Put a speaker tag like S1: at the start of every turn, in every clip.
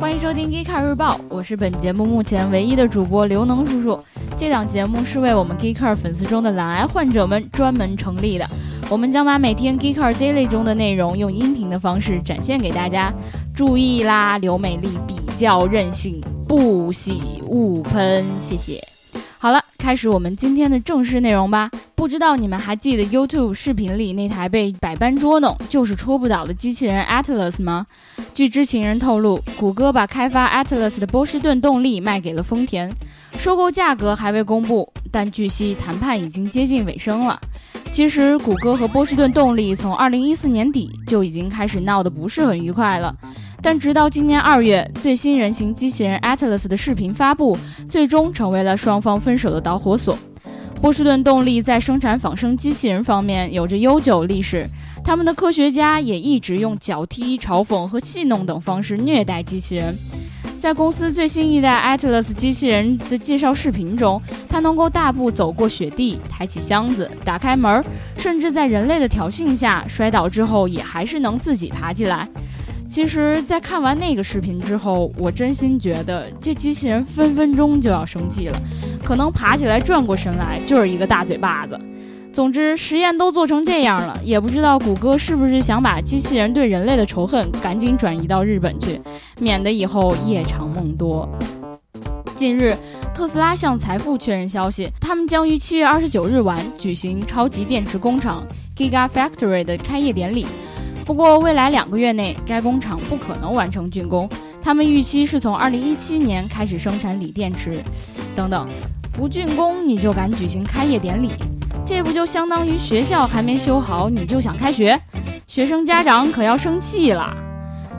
S1: 欢迎收听《Geekar 日报》，我是本节目目前唯一的主播刘能叔叔。这档节目是为我们 Geekar 粉丝中的懒癌患者们专门成立的。我们将把每天 Geekar Daily 中的内容用音频的方式展现给大家。注意啦，刘美丽比较任性，不喜勿喷，谢谢。好了，开始我们今天的正式内容吧。不知道你们还记得 YouTube 视频里那台被百般捉弄就是戳不倒的机器人 Atlas 吗？据知情人透露，谷歌把开发 Atlas 的波士顿动力卖给了丰田，收购价格还未公布，但据悉谈判已经接近尾声了。其实，谷歌和波士顿动力从2014年底就已经开始闹得不是很愉快了。但直到今年二月，最新人形机器人 Atlas 的视频发布，最终成为了双方分手的导火索。波士顿动力在生产仿生机器人方面有着悠久历史，他们的科学家也一直用脚踢、嘲讽和戏弄等方式虐待机器人。在公司最新一代 Atlas 机器人的介绍视频中，它能够大步走过雪地，抬起箱子，打开门，甚至在人类的挑衅下摔倒之后，也还是能自己爬起来。其实，在看完那个视频之后，我真心觉得这机器人分分钟就要生气了，可能爬起来转过身来就是一个大嘴巴子。总之，实验都做成这样了，也不知道谷歌是不是想把机器人对人类的仇恨赶紧转移到日本去，免得以后夜长梦多。近日，特斯拉向财富确认消息，他们将于七月二十九日晚举行超级电池工厂 Gigafactory 的开业典礼。不过，未来两个月内，该工厂不可能完成竣工。他们预期是从二零一七年开始生产锂电池。等等，不竣工你就敢举行开业典礼？这不就相当于学校还没修好你就想开学？学生家长可要生气了。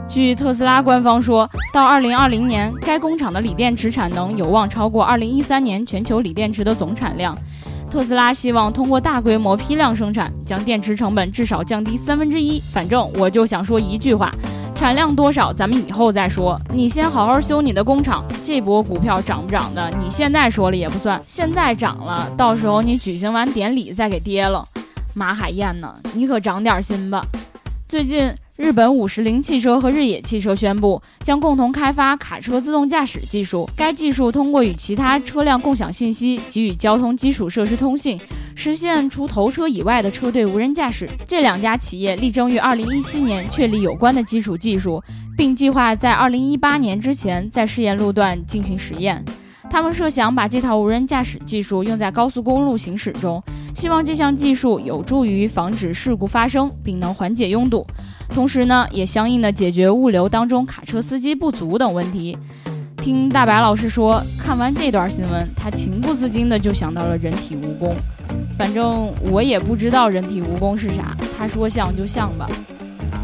S1: 据特斯拉官方说，到二零二零年，该工厂的锂电池产能有望超过二零一三年全球锂电池的总产量。特斯拉希望通过大规模批量生产，将电池成本至少降低三分之一。反正我就想说一句话：产量多少咱们以后再说。你先好好修你的工厂。这波股票涨不涨的，你现在说了也不算。现在涨了，到时候你举行完典礼再给跌了。马海燕呢？你可长点心吧。最近。日本五十铃汽车和日野汽车宣布将共同开发卡车自动驾驶技术。该技术通过与其他车辆共享信息，给予交通基础设施通信，实现除头车以外的车队无人驾驶。这两家企业力争于二零一七年确立有关的基础技术，并计划在二零一八年之前在试验路段进行实验。他们设想把这套无人驾驶技术用在高速公路行驶中，希望这项技术有助于防止事故发生，并能缓解拥堵。同时呢，也相应的解决物流当中卡车司机不足等问题。听大白老师说，看完这段新闻，他情不自禁的就想到了人体蜈蚣。反正我也不知道人体蜈蚣是啥，他说像就像吧。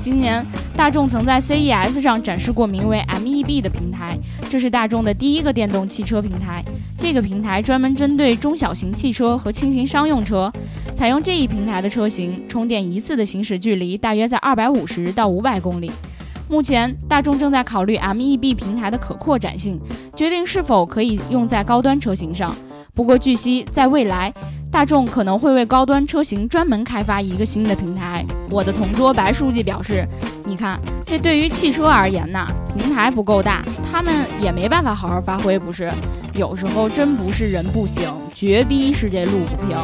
S1: 今年大众曾在 CES 上展示过名为 MEB 的平台，这是大众的第一个电动汽车平台。这个平台专门针对中小型汽车和轻型商用车，采用这一平台的车型，充电一次的行驶距离大约在二百五十到五百公里。目前，大众正在考虑 MEB 平台的可扩展性，决定是否可以用在高端车型上。不过，据悉，在未来，大众可能会为高端车型专门开发一个新的平台。我的同桌白书记表示：“你看，这对于汽车而言呐，平台不够大，他们也没办法好好发挥，不是？有时候真不是人不行，绝逼是这路不平。”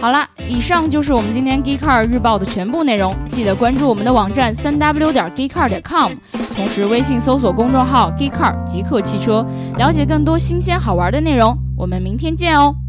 S1: 好了，以上就是我们今天 Geekcar 日报的全部内容。记得关注我们的网站三 w 点 geekcar 点 com，同时微信搜索公众号 Geekcar 极客汽车，了解更多新鲜好玩的内容。我们明天见哦。